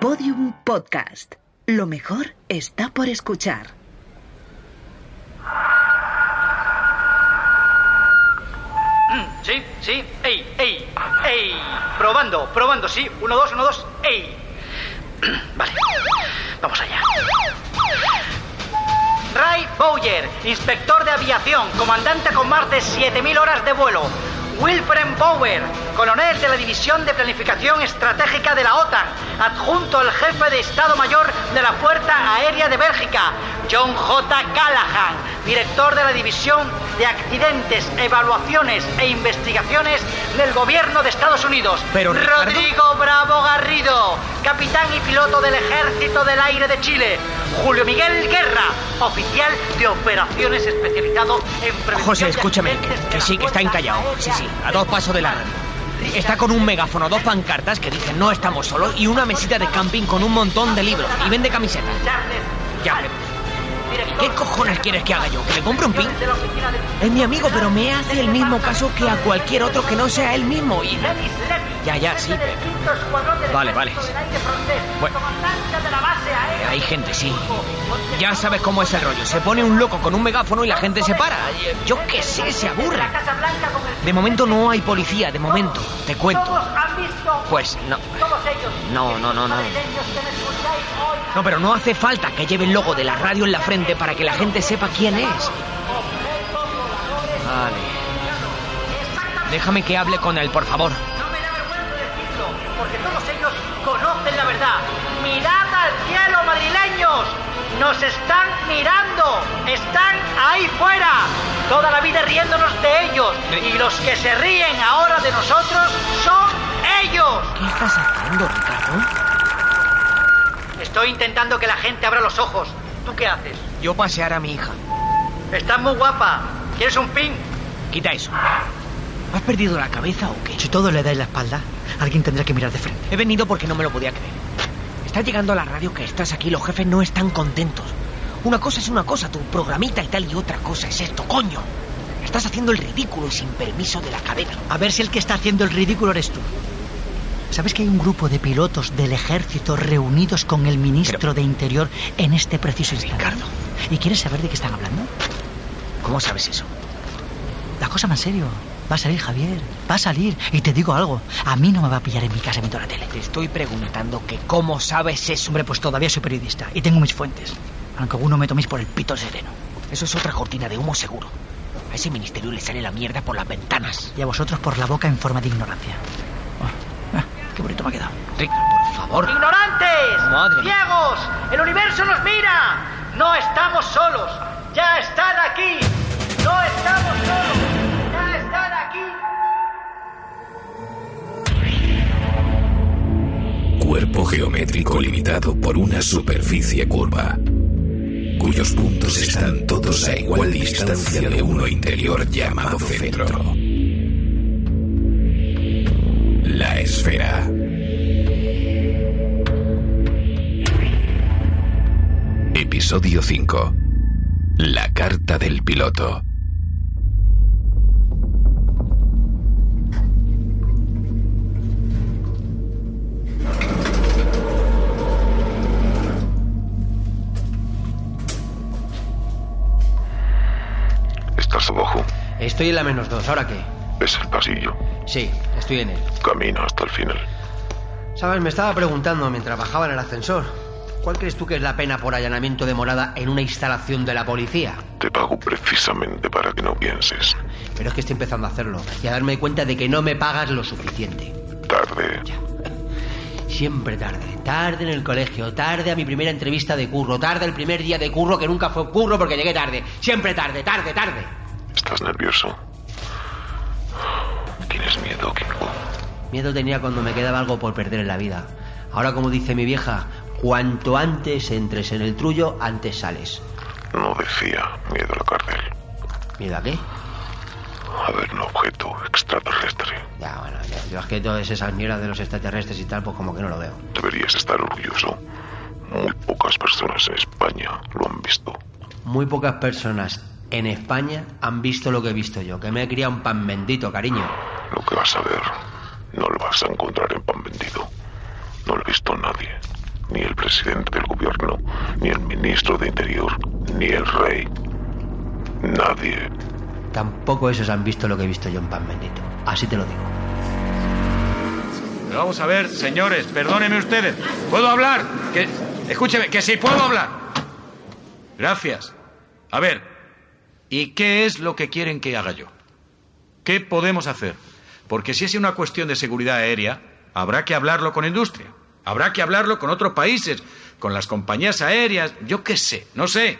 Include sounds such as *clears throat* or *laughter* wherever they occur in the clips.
Podium Podcast. Lo mejor está por escuchar. Mm, sí, sí, ey, ey, ey. Probando, probando, sí. Uno, dos, uno, dos, ey. *clears throat* Vale, vamos allá. Ray Bowyer, inspector de aviación, comandante con más de 7.000 horas de vuelo. Wilfred Bower, coronel de la División de Planificación Estratégica de la OTAN, adjunto al jefe de Estado Mayor de la Fuerza Aérea de Bélgica. John J. Callahan, director de la División de Accidentes, Evaluaciones e Investigaciones del Gobierno de Estados Unidos. Pero, Ricardo- Rodrigo Bravo Garrido, capitán y piloto del Ejército del Aire de Chile. Julio Miguel Guerra, oficial de operaciones especializado en prevención José, escúchame, que, que sí, que está encallado. Sí, sí, a dos pasos de la. Está con un megáfono, dos pancartas que dicen no estamos solos y una mesita de camping con un montón de libros y vende camisetas. Ya, Charles, ¿Y director qué cojones quieres que haga yo? ¿Que le compre un pin? Es mi amigo, pero me hace el mismo caso que a cualquier otro que no sea él mismo. Y... Ya, ya, sí, pero- Vale, vale. Bueno. Hay gente, sí. Ya sabes cómo es el rollo. Se pone un loco con un megáfono y la gente se para. Yo qué sé, se aburre. De momento no hay policía, de momento. Te cuento. Pues no. No, no, no, no. No, pero no hace falta que lleve el logo de la radio en la frente para que la gente sepa quién es. Vale. Déjame que hable con él, por favor. Porque todos ellos conocen la verdad. Mirad al cielo, madrileños. Nos están mirando. Están ahí fuera. Toda la vida riéndonos de ellos. Y los que se ríen ahora de nosotros son ellos. ¿Qué estás haciendo, Ricardo? Estoy intentando que la gente abra los ojos. ¿Tú qué haces? Yo pasear a mi hija. Estás muy guapa. ¿Quieres un pin? Quita eso. ¿Has perdido la cabeza o qué? Si todo le dais la espalda, alguien tendrá que mirar de frente. He venido porque no me lo podía creer. Está llegando a la radio que estás aquí, los jefes no están contentos. Una cosa es una cosa, tu programita y tal, y otra cosa es esto, coño. Estás haciendo el ridículo y sin permiso de la cadena. A ver si el que está haciendo el ridículo eres tú. ¿Sabes que hay un grupo de pilotos del ejército reunidos con el ministro Pero- de Interior en este preciso instante? Ricardo. ¿Y quieres saber de qué están hablando? ¿Cómo sabes eso? La cosa más serio. Va a salir Javier. Va a salir. Y te digo algo. A mí no me va a pillar en mi casa viendo la tele. Te estoy preguntando que cómo sabes eso. Hombre, pues todavía soy periodista y tengo mis fuentes. Aunque alguno me toméis por el pito sereno. Eso es otra cortina de humo seguro. A ese ministerio le sale la mierda por las ventanas. Y a vosotros por la boca en forma de ignorancia. Oh, ah, qué bonito me ha quedado. Rick, por favor. ¡Ignorantes! Madre. ¡Ciegos! ¡El universo nos mira! No estamos solos. Ya están aquí. No estamos solos. Cuerpo geométrico limitado por una superficie curva, cuyos puntos están todos a igual distancia de uno interior llamado centro. La esfera. Episodio 5. La carta del piloto. Abajo. Estoy en la menos dos, ¿ahora qué? Es el pasillo. Sí, estoy en él. Camina hasta el final. Sabes, me estaba preguntando mientras bajaba en el ascensor. ¿Cuál crees tú que es la pena por allanamiento de morada en una instalación de la policía? Te pago precisamente para que no pienses. Pero es que estoy empezando a hacerlo y a darme cuenta de que no me pagas lo suficiente. Tarde. Siempre tarde. Tarde en el colegio, tarde a mi primera entrevista de curro, tarde el primer día de curro que nunca fue curro porque llegué tarde. Siempre tarde, tarde, tarde. ¿Estás nervioso? ¿Tienes miedo, Kingo? Miedo tenía cuando me quedaba algo por perder en la vida. Ahora, como dice mi vieja, cuanto antes entres en el trullo, antes sales. No decía miedo a la cárcel. ¿Miedo a qué? A ver un objeto extraterrestre. Ya, bueno, ya, yo es que todas esas mierdas de los extraterrestres y tal, pues como que no lo veo. Deberías estar orgulloso. Muy pocas personas en España lo han visto. Muy pocas personas en España han visto lo que he visto yo, que me he criado un pan bendito, cariño. Lo que vas a ver no lo vas a encontrar en pan vendido. No lo ha visto nadie. presidente del gobierno, ni el ministro de Interior, ni el rey. Nadie. Tampoco esos han visto lo que he visto yo en Pan Bendito. Así te lo digo. Pero vamos a ver, señores, perdónenme ustedes. ¿Puedo hablar? Que, escúcheme, que sí puedo hablar. Gracias. A ver, ¿y qué es lo que quieren que haga yo? ¿Qué podemos hacer? Porque si es una cuestión de seguridad aérea, habrá que hablarlo con industria. Habrá que hablarlo con otros países, con las compañías aéreas, yo qué sé, no sé.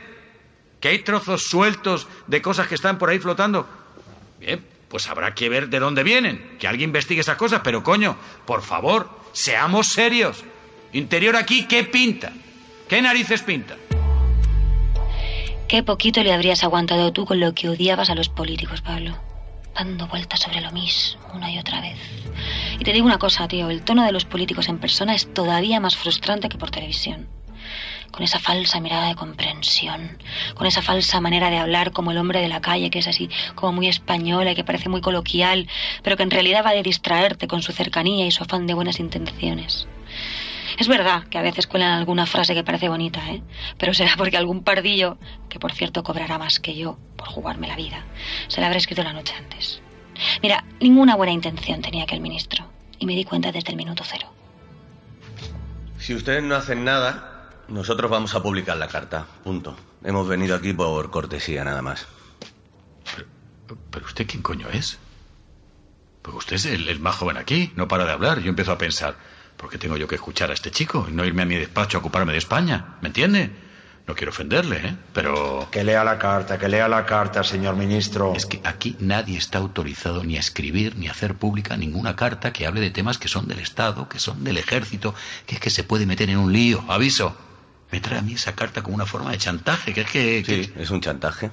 Que hay trozos sueltos de cosas que están por ahí flotando. Bien, pues habrá que ver de dónde vienen, que alguien investigue esas cosas, pero coño, por favor, seamos serios. Interior aquí, ¿qué pinta? ¿Qué narices pinta? Qué poquito le habrías aguantado tú con lo que odiabas a los políticos, Pablo. Dando vueltas sobre lo mismo una y otra vez. Y te digo una cosa, tío, el tono de los políticos en persona es todavía más frustrante que por televisión. Con esa falsa mirada de comprensión, con esa falsa manera de hablar como el hombre de la calle, que es así como muy española y que parece muy coloquial, pero que en realidad va de distraerte con su cercanía y su afán de buenas intenciones. Es verdad que a veces cuelan alguna frase que parece bonita, ¿eh? Pero será porque algún pardillo, que por cierto cobrará más que yo por jugarme la vida, se la habrá escrito la noche antes. Mira, ninguna buena intención tenía aquel ministro. Y me di cuenta desde el minuto cero. Si ustedes no hacen nada, nosotros vamos a publicar la carta. Punto. Hemos venido aquí por cortesía, nada más. ¿Pero usted quién coño es? Pues usted es el, el más joven aquí, no para de hablar. Yo empiezo a pensar, ¿por qué tengo yo que escuchar a este chico y no irme a mi despacho a ocuparme de España? ¿Me entiende? No quiero ofenderle, ¿eh? Pero... Que lea la carta, que lea la carta, señor ministro. Es que aquí nadie está autorizado ni a escribir ni a hacer pública ninguna carta que hable de temas que son del Estado, que son del ejército, que es que se puede meter en un lío. Aviso. Me trae a mí esa carta como una forma de chantaje, que es que... Sí, es un chantaje.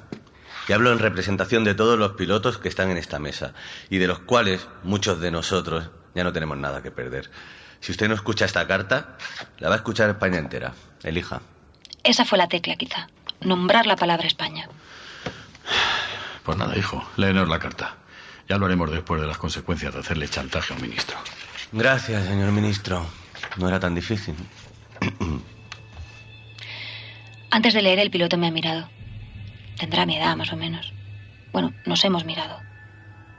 Y hablo en representación de todos los pilotos que están en esta mesa, y de los cuales muchos de nosotros ya no tenemos nada que perder. Si usted no escucha esta carta, la va a escuchar España entera. Elija. Esa fue la tecla, quizá. Nombrar la palabra España. Pues nada, hijo, léenos la carta. Ya hablaremos después de las consecuencias de hacerle chantaje a un ministro. Gracias, señor ministro. No era tan difícil. Antes de leer, el piloto me ha mirado. Tendrá mi edad, más o menos. Bueno, nos hemos mirado.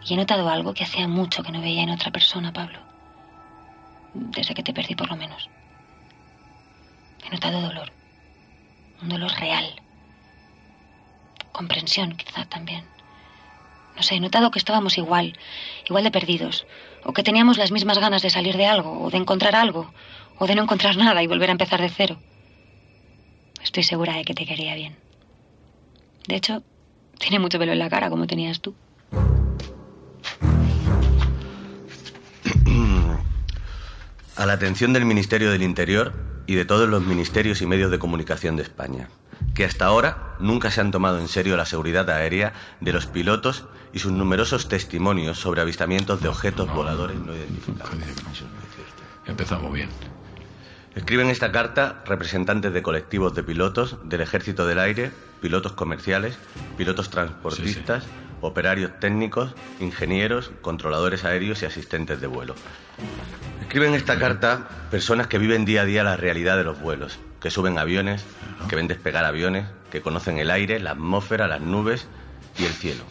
Y he notado algo que hacía mucho que no veía en otra persona, Pablo. Desde que te perdí, por lo menos. He notado dolor. Un dolor real. Comprensión, quizá también. No sé, he notado que estábamos igual, igual de perdidos. O que teníamos las mismas ganas de salir de algo, o de encontrar algo, o de no encontrar *laughs* nada y volver a empezar de cero. Estoy segura de que te quería bien. De hecho, tiene mucho pelo en la cara, como tenías tú. A la atención del Ministerio del Interior y de todos los ministerios y medios de comunicación de España, que hasta ahora nunca se han tomado en serio la seguridad aérea de los pilotos y sus numerosos testimonios sobre avistamientos de objetos voladores no identificados. Empezamos bien. Escriben esta carta representantes de colectivos de pilotos del Ejército del Aire, pilotos comerciales, pilotos transportistas, operarios técnicos, ingenieros, controladores aéreos y asistentes de vuelo. Escriben esta carta personas que viven día a día la realidad de los vuelos, que suben aviones, que ven despegar aviones, que conocen el aire, la atmósfera, las nubes y el cielo.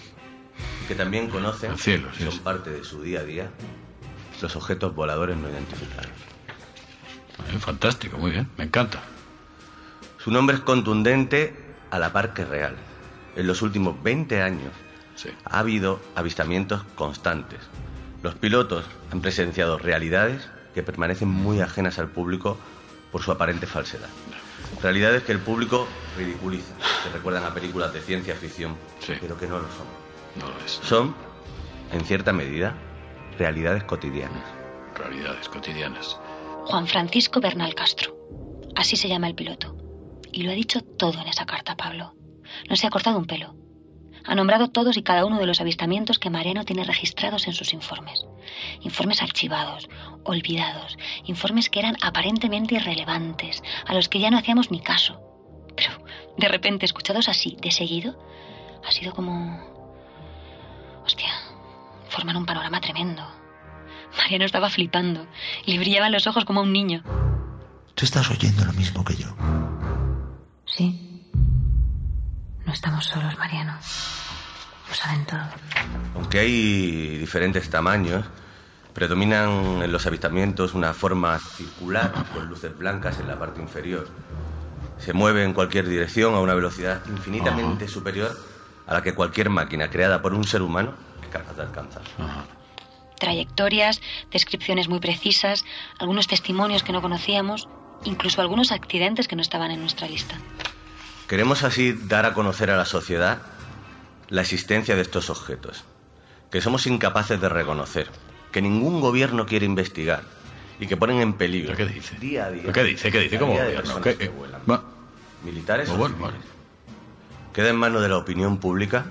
Que también conocen, El cielo, sí, son sí. parte de su día a día, los objetos voladores no identificados. Fantástico, muy bien, me encanta. Su nombre es contundente a la par que real. En los últimos 20 años ha habido avistamientos constantes. Los pilotos han presenciado realidades que permanecen muy ajenas al público por su aparente falsedad. Realidades que el público ridiculiza, que recuerdan a películas de ciencia ficción, pero que no lo son. No lo es. Son, en cierta medida, realidades cotidianas. Realidades cotidianas. Juan Francisco Bernal Castro. Así se llama el piloto. Y lo ha dicho todo en esa carta, Pablo. No se ha cortado un pelo. Ha nombrado todos y cada uno de los avistamientos que Mariano tiene registrados en sus informes. Informes archivados, olvidados, informes que eran aparentemente irrelevantes, a los que ya no hacíamos ni caso. Pero, de repente, escuchados así, de seguido, ha sido como... Hostia, forman un panorama tremendo. Mariano estaba flipando. Le brillaban los ojos como a un niño. Tú estás oyendo lo mismo que yo. Sí. Estamos solos, Mariano. Lo saben todo. Aunque hay diferentes tamaños, predominan en los avistamientos una forma circular con luces blancas en la parte inferior. Se mueve en cualquier dirección a una velocidad infinitamente superior a la que cualquier máquina creada por un ser humano es capaz de alcanzar. Trayectorias, descripciones muy precisas, algunos testimonios que no conocíamos, incluso algunos accidentes que no estaban en nuestra lista. Queremos así dar a conocer a la sociedad la existencia de estos objetos, que somos incapaces de reconocer, que ningún gobierno quiere investigar y que ponen en peligro ¿Qué dice? día a día. ¿Qué dice? ¿Qué dice? ¿Cómo vida de gobierno? personas ¿Qué- que vuelan. Va. Militares o bueno, civiles. Queda en manos de la opinión pública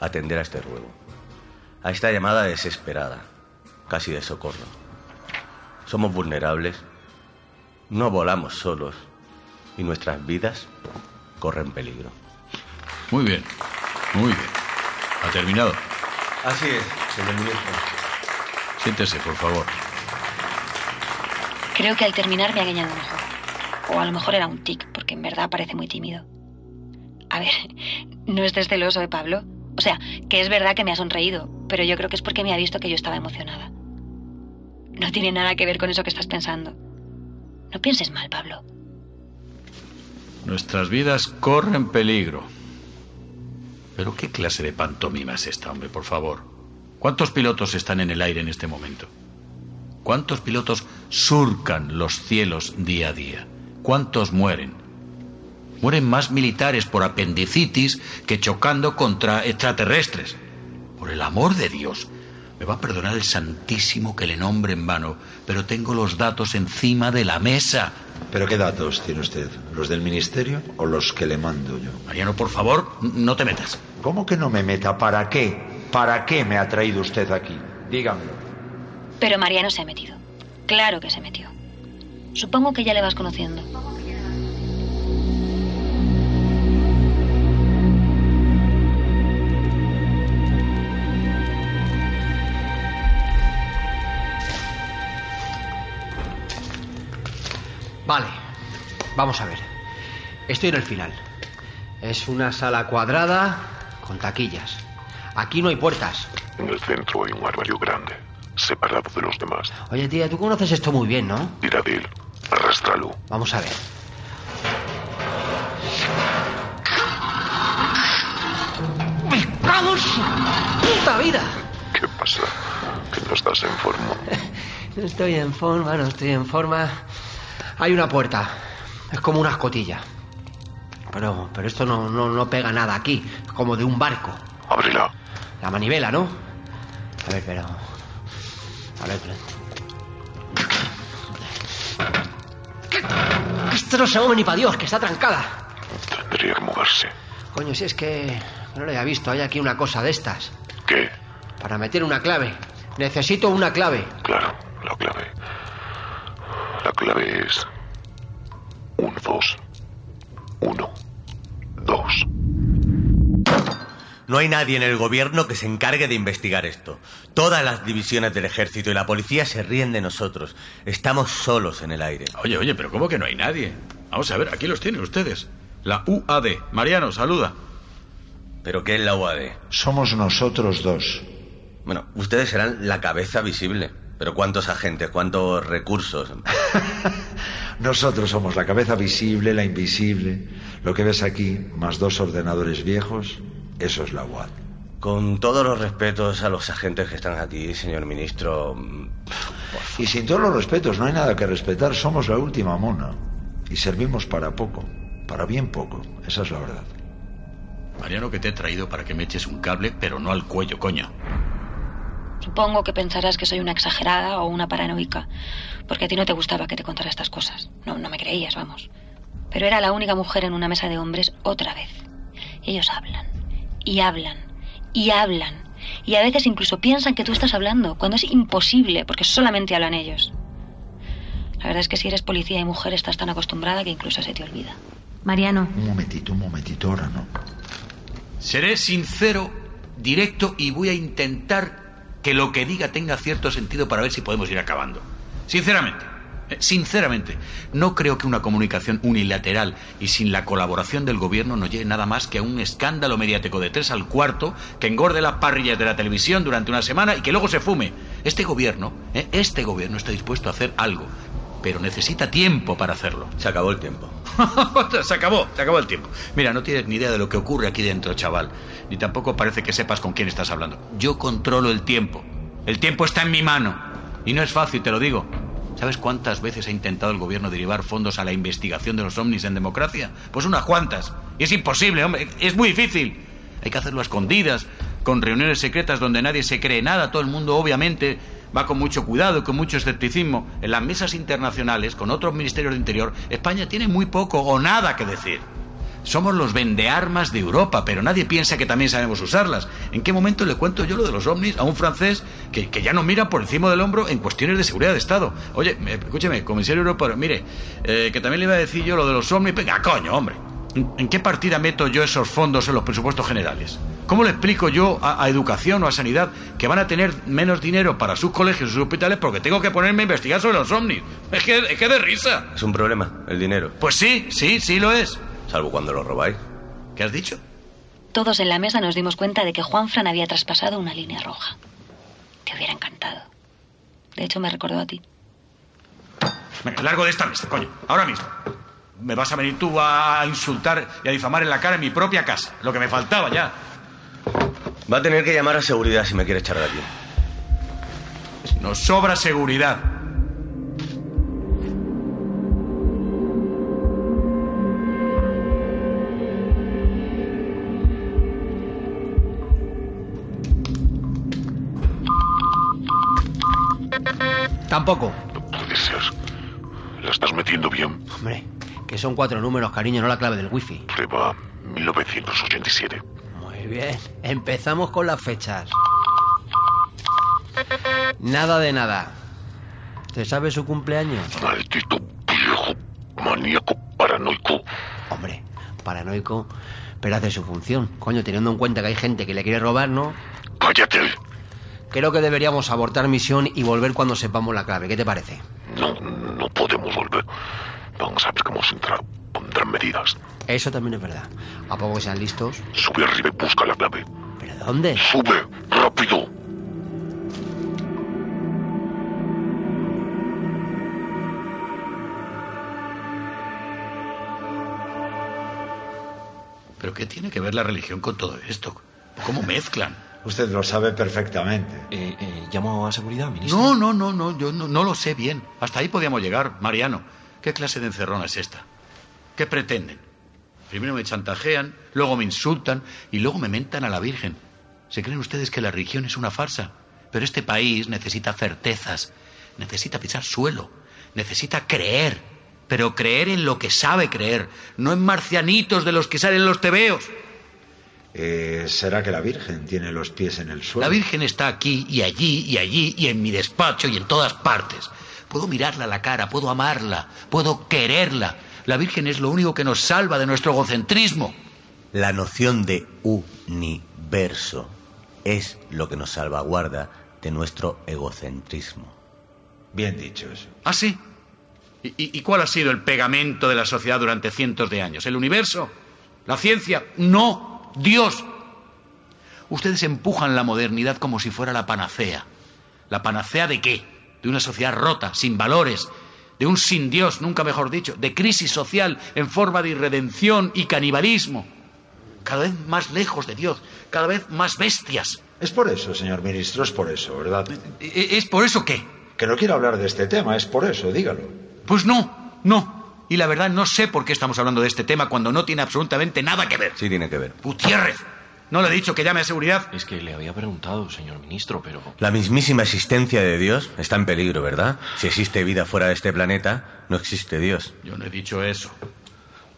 atender a este ruego, a esta llamada desesperada, casi de socorro. Somos vulnerables, no volamos solos y nuestras vidas corren peligro. Muy bien, muy bien. Ha terminado. Así es, señor ministro. Siéntese, por favor. Creo que al terminar me ha guiñado un ojo. O a lo mejor era un tic, porque en verdad parece muy tímido. A ver, no estés celoso, ¿eh, Pablo? O sea, que es verdad que me ha sonreído, pero yo creo que es porque me ha visto que yo estaba emocionada. No tiene nada que ver con eso que estás pensando. No pienses mal, Pablo. Nuestras vidas corren peligro. Pero ¿qué clase de pantomima es esta, hombre, por favor? ¿Cuántos pilotos están en el aire en este momento? ¿Cuántos pilotos surcan los cielos día a día? ¿Cuántos mueren? Mueren más militares por apendicitis que chocando contra extraterrestres. Por el amor de Dios. Me va a perdonar el Santísimo que le nombre en vano, pero tengo los datos encima de la mesa. ¿Pero qué datos tiene usted? ¿Los del ministerio o los que le mando yo? Mariano, por favor, no te metas. ¿Cómo que no me meta? ¿Para qué? ¿Para qué me ha traído usted aquí? Dígamelo. Pero Mariano se ha metido. Claro que se metió. Supongo que ya le vas conociendo. Vale, vamos a ver. Estoy en el final. Es una sala cuadrada con taquillas. Aquí no hay puertas. En el centro hay un armario grande, separado de los demás. Oye, tía, tú conoces esto muy bien, ¿no? Tira de él, arrástralo. Vamos a ver. ¡Vamos! ¡Puta vida! ¿Qué pasa? Que no estás en forma. *laughs* No estoy en forma, no estoy en forma. Hay una puerta. Es como una escotilla. Pero, pero esto no, no, no pega nada aquí. Es como de un barco. Ábrela. La manivela, ¿no? A ver, pero. A ver, pero. Esto no se mueve ni para Dios, que está trancada. Tendría que moverse. Coño, si es que no lo había visto. Hay aquí una cosa de estas. ¿Qué? Para meter una clave. Necesito una clave. Claro, la clave. La clave es... 1, 2. 1, 2. No hay nadie en el gobierno que se encargue de investigar esto. Todas las divisiones del ejército y la policía se ríen de nosotros. Estamos solos en el aire. Oye, oye, pero ¿cómo que no hay nadie? Vamos a ver, aquí los tienen ustedes. La UAD. Mariano, saluda. ¿Pero qué es la UAD? Somos nosotros dos. Bueno, ustedes serán la cabeza visible. Pero ¿cuántos agentes? ¿Cuántos recursos? *laughs* Nosotros somos la cabeza visible, la invisible. Lo que ves aquí, más dos ordenadores viejos, eso es la UAD. Con todos los respetos a los agentes que están aquí, señor ministro. Y sin todos los respetos, no hay nada que respetar. Somos la última mona. Y servimos para poco. Para bien poco. Esa es la verdad. Mariano, que te he traído para que me eches un cable, pero no al cuello, coño. Supongo que pensarás que soy una exagerada o una paranoica, porque a ti no te gustaba que te contara estas cosas. No, no me creías, vamos. Pero era la única mujer en una mesa de hombres otra vez. Ellos hablan, y hablan, y hablan. Y a veces incluso piensan que tú estás hablando, cuando es imposible, porque solamente hablan ellos. La verdad es que si eres policía y mujer estás tan acostumbrada que incluso se te olvida. Mariano. Un momentito, un momentito, ahora no. Seré sincero, directo y voy a intentar que lo que diga tenga cierto sentido para ver si podemos ir acabando. Sinceramente, Eh, Sinceramente, no creo que una comunicación unilateral y sin la colaboración del gobierno nos lleve nada más que a un escándalo mediático de tres al cuarto que engorde las parrillas de la televisión durante una semana y que luego se fume. Este gobierno, eh, este gobierno está dispuesto a hacer algo, pero necesita tiempo para hacerlo. Se acabó el tiempo. *laughs* se acabó, se acabó el tiempo. Mira, no tienes ni idea de lo que ocurre aquí dentro, chaval. Ni tampoco parece que sepas con quién estás hablando. Yo controlo el tiempo. El tiempo está en mi mano. Y no es fácil, te lo digo. ¿Sabes cuántas veces ha intentado el gobierno derivar fondos a la investigación de los ovnis en democracia? Pues unas cuantas. Y es imposible, hombre. Es muy difícil. Hay que hacerlo a escondidas, con reuniones secretas donde nadie se cree nada. Todo el mundo, obviamente, va con mucho cuidado y con mucho escepticismo. En las mesas internacionales, con otros ministerios de Interior, España tiene muy poco o nada que decir. Somos los vendearmas de Europa, pero nadie piensa que también sabemos usarlas. ¿En qué momento le cuento yo lo de los ovnis a un francés que, que ya no mira por encima del hombro en cuestiones de seguridad de Estado? Oye, me- escúcheme, comisario europeo, mire, eh, que también le iba a decir yo lo de los ovnis. Venga, coño, hombre. ¿En, qué partida meto yo esos fondos en los presupuestos generales? ¿Cómo le explico yo a, a educación o a sanidad que van a tener menos dinero para sus colegios y sus hospitales porque tengo que ponerme a investigar sobre los ovnis? Es que, es que de risa. Es un problema, el dinero. Pues sí, sí, sí lo es. Salvo cuando lo robáis. ¿Qué has dicho? Todos en la mesa nos dimos cuenta de que Juan Fran había traspasado una línea roja. Te hubiera encantado. De hecho, me recordó a ti. Venga, largo de esta mesa, coño. Ahora mismo. Me vas a venir tú a insultar y a difamar en la cara en mi propia casa. Lo que me faltaba ya. Va a tener que llamar a seguridad si me quiere echar de aquí. Nos sobra seguridad. Tampoco. Puede ser. ¿La estás metiendo bien? Hombre, que son cuatro números, cariño, no la clave del wifi. Prueba 1987. Muy bien. Empezamos con las fechas. Nada de nada. ¿Te sabe su cumpleaños? Maldito viejo maníaco paranoico. Hombre, paranoico, pero hace su función. Coño, teniendo en cuenta que hay gente que le quiere robar, ¿no? Cállate. Creo que deberíamos abortar misión y volver cuando sepamos la clave. ¿Qué te parece? No, no podemos volver. Vamos a ver cómo se entra. Pondrán medidas. Eso también es verdad. ¿A poco que sean listos? Sube arriba y busca la clave. ¿Pero dónde? Sube, rápido. ¿Pero qué tiene que ver la religión con todo esto? ¿Cómo mezclan? Usted lo sabe perfectamente. Eh, eh, ¿Llamo a seguridad, ministro? No, no, no, no, yo no, no lo sé bien. Hasta ahí podíamos llegar. Mariano, ¿qué clase de encerrona es esta? ¿Qué pretenden? Primero me chantajean, luego me insultan y luego me mentan a la Virgen. ¿Se creen ustedes que la religión es una farsa? Pero este país necesita certezas, necesita pisar suelo, necesita creer, pero creer en lo que sabe creer, no en marcianitos de los que salen los tebeos. Eh, ¿Será que la Virgen tiene los pies en el suelo? La Virgen está aquí y allí y allí y en mi despacho y en todas partes. Puedo mirarla a la cara, puedo amarla, puedo quererla. La Virgen es lo único que nos salva de nuestro egocentrismo. La noción de universo es lo que nos salvaguarda de nuestro egocentrismo. Bien dicho eso. ¿Ah, sí? ¿Y, y- y cuál ha sido el pegamento de la sociedad durante cientos de años? ¿El universo? ¿La ciencia? No, Dios. Ustedes empujan la modernidad como si fuera la panacea. ¿La panacea de qué? De una sociedad rota, sin valores, de un sin Dios, nunca mejor dicho, de crisis social en forma de irredención y canibalismo. Cada vez más lejos de Dios, cada vez más bestias. Es por eso, señor ministro, es por eso, ¿verdad? ¿E- ¿Es por eso qué? Que no quiero hablar de este tema, es por eso, dígalo. Pues no, no. Y la verdad no sé por qué estamos hablando de este tema cuando no tiene absolutamente nada que ver. Sí tiene que ver. Gutiérrez, ¿no le he dicho que llame a seguridad? Es que le había preguntado, señor ministro, pero... La mismísima existencia de Dios está en peligro, ¿verdad? Si existe vida fuera de este planeta, no existe Dios. Yo no he dicho eso.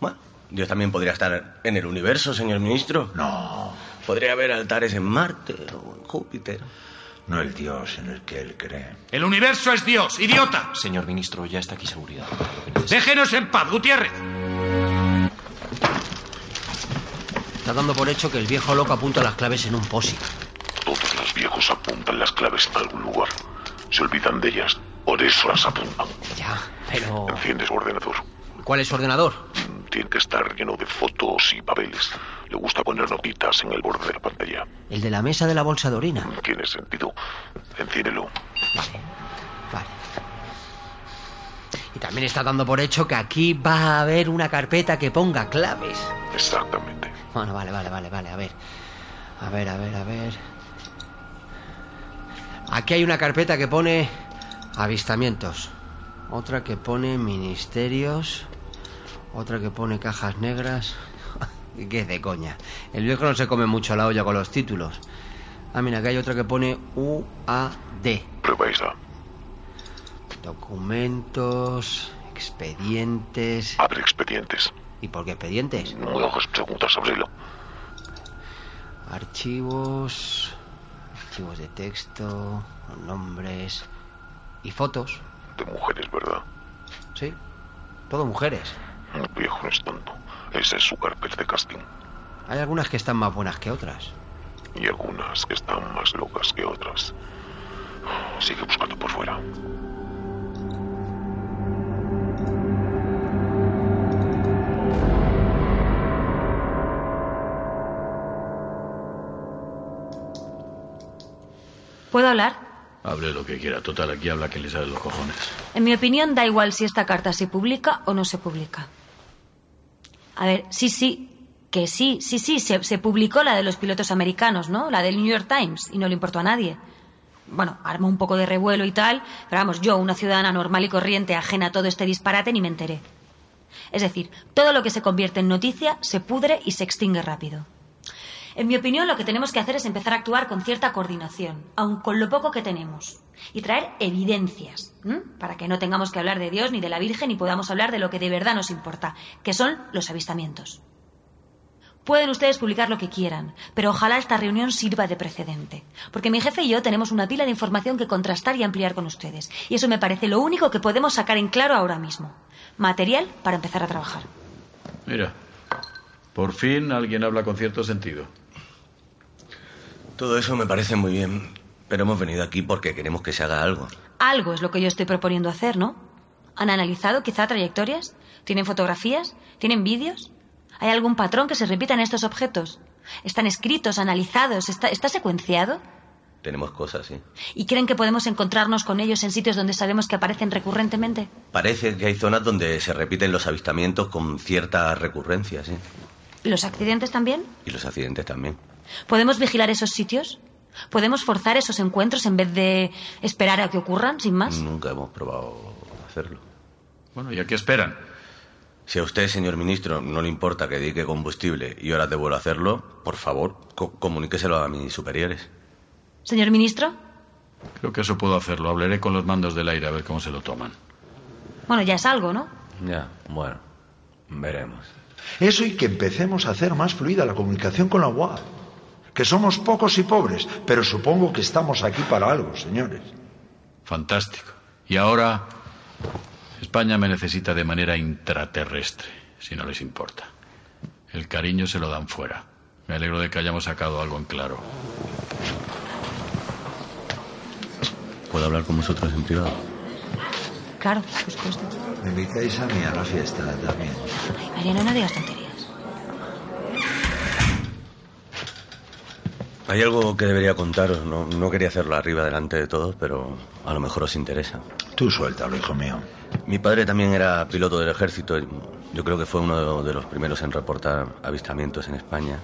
Bueno, Dios también podría estar en el universo, señor ministro. No, Podría haber altares en Marte o en Júpiter. no el Dios en el que él cree. El universo es Dios, idiota. Señor ministro, ya está aquí seguridad. Déjenos en paz, Gutiérrez. Está dando por hecho que el viejo loco apunta las claves en un POSIT. Todos los viejos apuntan las claves a algún lugar. Se olvidan de ellas. Por eso las apuntan. Ya, Pero... Enciende su ordenador. ¿Cuál es su ordenador? Tiene que estar lleno de fotos y papeles. Le gusta poner notitas en el borde de la pantalla. El de la mesa de la bolsa de orina. Tiene sentido. Enciéndelo. Vale. Y también está dando por hecho que aquí va a haber una carpeta que ponga claves. Exactamente. Bueno, vale, vale, vale, vale. A ver. A ver, a ver, a ver. Aquí hay una carpeta que pone avistamientos. Otra que pone ministerios. Otra que pone cajas negras. *laughs* ¿Qué es de coña? El viejo no se come mucho la olla con los títulos. Ah, mira, aquí hay otra que pone UAD. Esa. Documentos, expedientes. Abre expedientes. ¿Y por qué expedientes? No me hagas preguntas, ábrelo. Archivos. Archivos de texto, nombres y fotos. De mujeres, ¿verdad? Sí, todo mujeres. El viejo no es tonto. Esa es su carpeta de casting. Hay algunas que están más buenas que otras. Y algunas que están más locas que otras. Sigue buscando por fuera. ¿Puedo hablar? Hable lo que quiera. Total, aquí habla que le sale los cojones. En mi opinión, da igual si esta carta se publica o no se publica. A ver, sí, sí, que sí, sí, sí, se, se publicó la de los pilotos americanos, ¿no? La del New York Times, y no le importó a nadie. Bueno, armó un poco de revuelo y tal, pero vamos, yo, una ciudadana normal y corriente, ajena a todo este disparate, ni me enteré. Es decir, todo lo que se convierte en noticia se pudre y se extingue rápido. En mi opinión, lo que tenemos que hacer es empezar a actuar con cierta coordinación, aun con lo poco que tenemos, y traer evidencias, para que no tengamos que hablar de Dios ni de la Virgen y podamos hablar de lo que de verdad nos importa, que son los avistamientos. Pueden ustedes publicar lo que quieran, pero ojalá esta reunión sirva de precedente, porque mi jefe y yo tenemos una pila de información que contrastar y ampliar con ustedes, y eso me parece lo único que podemos sacar en claro ahora mismo. Material para empezar a trabajar. Mira, por fin alguien habla con cierto sentido. Todo eso me parece muy bien, pero hemos venido aquí porque queremos que se haga algo. Algo es lo que yo estoy proponiendo hacer, ¿no? ¿Han analizado quizá trayectorias? ¿Tienen fotografías? ¿Tienen vídeos? ¿Hay algún patrón que se repita en estos objetos? ¿Están escritos, analizados? ¿Está, está secuenciado? Tenemos cosas, sí. ¿Y creen que podemos encontrarnos con ellos en sitios donde sabemos que aparecen recurrentemente? Parece que hay zonas donde se repiten los avistamientos con cierta recurrencia, sí. ¿Los accidentes también? Y los accidentes también. ¿Podemos vigilar esos sitios? ¿Podemos forzar esos encuentros en vez de esperar a que ocurran, sin más? Nunca hemos probado hacerlo. Bueno, ¿y a qué esperan? Si a usted, señor ministro, no le importa que dedique combustible y horas de vuelo a hacerlo, por favor, co- comuníqueselo a mis superiores. Señor ministro, Creo que eso puedo hacerlo. Hablaré con los mandos del aire a ver cómo se lo toman. bueno, ya es algo, ¿no? Ya, bueno, veremos. Eso y que empecemos a hacer más fluida la comunicación con la UAP. Que somos pocos y pobres, pero supongo que estamos aquí para algo, señores. Fantástico. Y ahora España me necesita de manera intraterrestre, si no les importa. El cariño se lo dan fuera. Me alegro de que hayamos sacado algo en claro. ¿Puedo hablar con vosotros en privado? Claro, por supuesto. Me invitáis a mí a la fiesta también. Ay, Mariano, no digas tonterías. Hay algo que debería contaros. No, no quería hacerlo arriba delante de todos, pero a lo mejor os interesa. Tú suéltalo, hijo mío. Mi padre también era piloto del ejército. Yo creo que fue uno de los primeros en reportar avistamientos en España.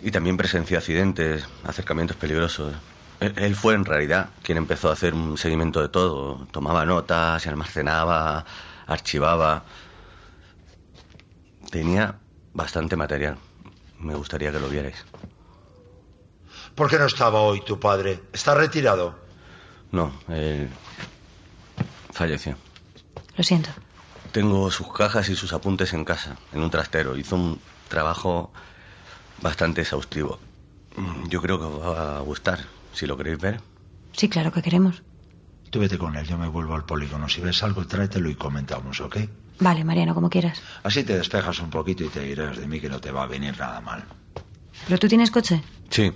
Y también presenció accidentes, acercamientos peligrosos. Él fue en realidad quien empezó a hacer un seguimiento de todo. Tomaba notas, se almacenaba, archivaba. Tenía bastante material. Me gustaría que lo vierais. ¿Por qué no estaba hoy tu padre? ¿Está retirado? No, él falleció. Lo siento. Tengo sus cajas y sus apuntes en casa, en un trastero. Hizo un trabajo bastante exhaustivo. Yo creo que os va a gustar, si lo queréis ver. Sí, claro que queremos. Tú vete con él, yo me vuelvo al polígono. Si ves algo, tráetelo y comentamos, ¿ok? Vale, Mariano, como quieras. Así te despejas un poquito y te dirás de mí que no te va a venir nada mal. ¿Pero tú tienes coche? Sí,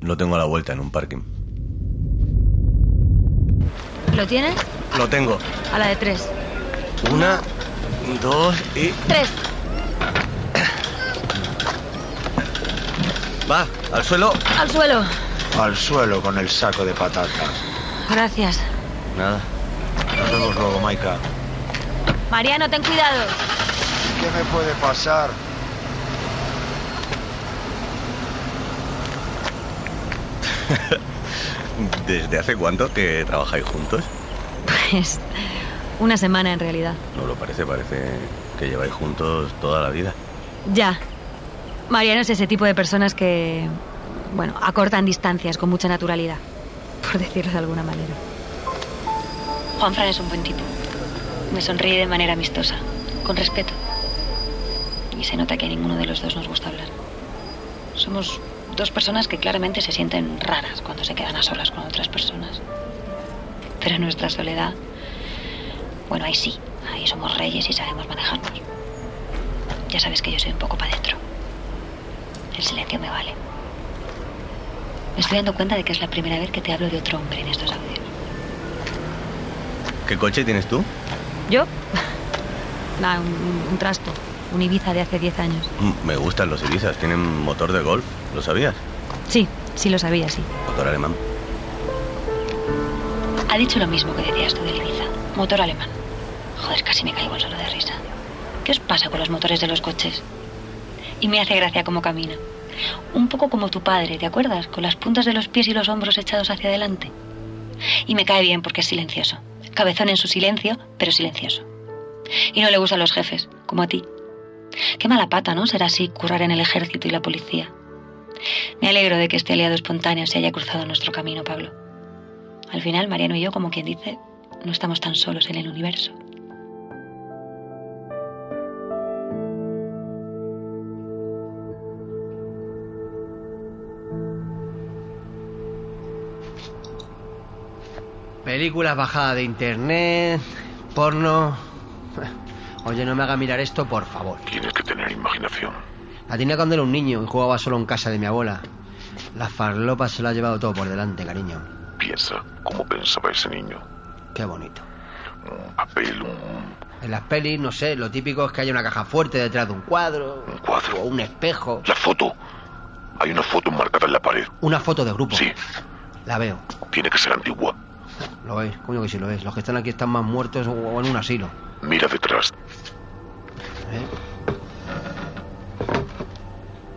lo tengo a la vuelta en un parking. ¿Lo tienes? Lo tengo. A la de tres. Una, dos y... Tres. Va, al suelo. Al suelo. Al suelo con el saco de patatas. Gracias. Nada. Nos vemos luego, Maika. Mariano, ten cuidado. ¿Qué me puede pasar? *laughs* ¿Desde hace cuánto que trabajáis juntos? Pues una semana en realidad. No lo parece, parece que lleváis juntos toda la vida. Ya. Mariano es ese tipo de personas que, bueno, acortan distancias con mucha naturalidad, por decirlo de alguna manera. Juanfran es un buen tipo. Me sonríe de manera amistosa, con respeto. Y se nota que a ninguno de los dos nos gusta hablar. Somos dos personas que claramente se sienten raras cuando se quedan a solas con otras personas. Pero en nuestra soledad, bueno, ahí sí, ahí somos reyes y sabemos manejarnos. Ya sabes que yo soy un poco para adentro. El silencio me vale. Me estoy dando cuenta de que es la primera vez que te hablo de otro hombre en estos audios. ¿Qué coche tienes tú? ¿Yo? *laughs* Nada, un, un trasto. Un Ibiza de hace 10 años. Mm, Me gustan los Ibizas, tienen motor de golf, ¿lo sabías? Sí, sí lo sabía, sí. Motor alemán. Ha dicho lo mismo que decías tú del Ibiza. Motor alemán. Joder, casi me caigo suelo de risa. ¿Qué os pasa con los motores de los coches? Y me hace gracia cómo camina. Un poco como tu padre, ¿te acuerdas? Con las puntas de los pies y los hombros echados hacia adelante. Y me cae bien porque es silencioso. Cabezón en su silencio, pero silencioso. Y no le gustan los jefes, como a ti. Qué mala pata, ¿no? Ser así, currar en el ejército y la policía. Me alegro de que este aliado espontáneo se haya cruzado nuestro camino, Pablo. Al final, Mariano y yo, como quien dice, no estamos tan solos en el universo. Películas bajadas de internet, porno. Oye, no me haga mirar esto, por favor. Tienes que tener imaginación. La tenía cuando era un niño y jugaba solo en casa de mi abuela. La farlopa se lo ha llevado todo por delante, cariño. Piensa cómo pensaba ese niño. Qué bonito. Un papel, un, En las pelis, no sé, lo típico es que haya una caja fuerte detrás de un cuadro. un cuadro. O un espejo. La foto. Hay una foto marcada en la pared. Una foto de grupo. Sí, La veo. tiene que ser antigua. Lo veis, coño que sí lo veis. Los que están aquí están más muertos o en un asilo. Mira detrás. ¿Eh?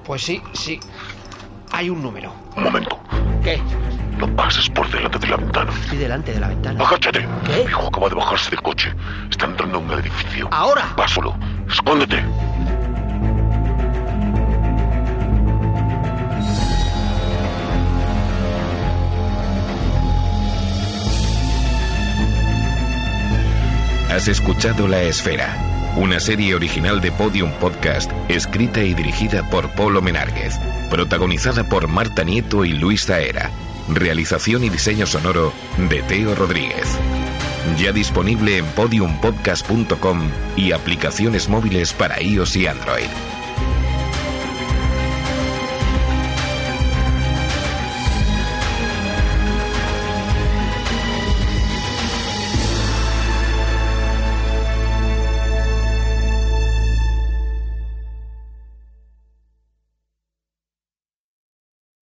Pues sí, sí. Hay un número. Un momento. ¿Qué? No pases por delante de la ventana. Estoy delante de la ventana. Agáchate. ¿Qué? Mi hijo acaba de bajarse del coche. Está entrando en un edificio. ¡Ahora! Va solo. Escóndete. Has escuchado La Esfera, una serie original de Podium Podcast, escrita y dirigida por Polo Menárguez, protagonizada por Marta Nieto y Luis Zaera. Realización y diseño sonoro de Teo Rodríguez. Ya disponible en podiumpodcast.com y aplicaciones móviles para iOS y Android.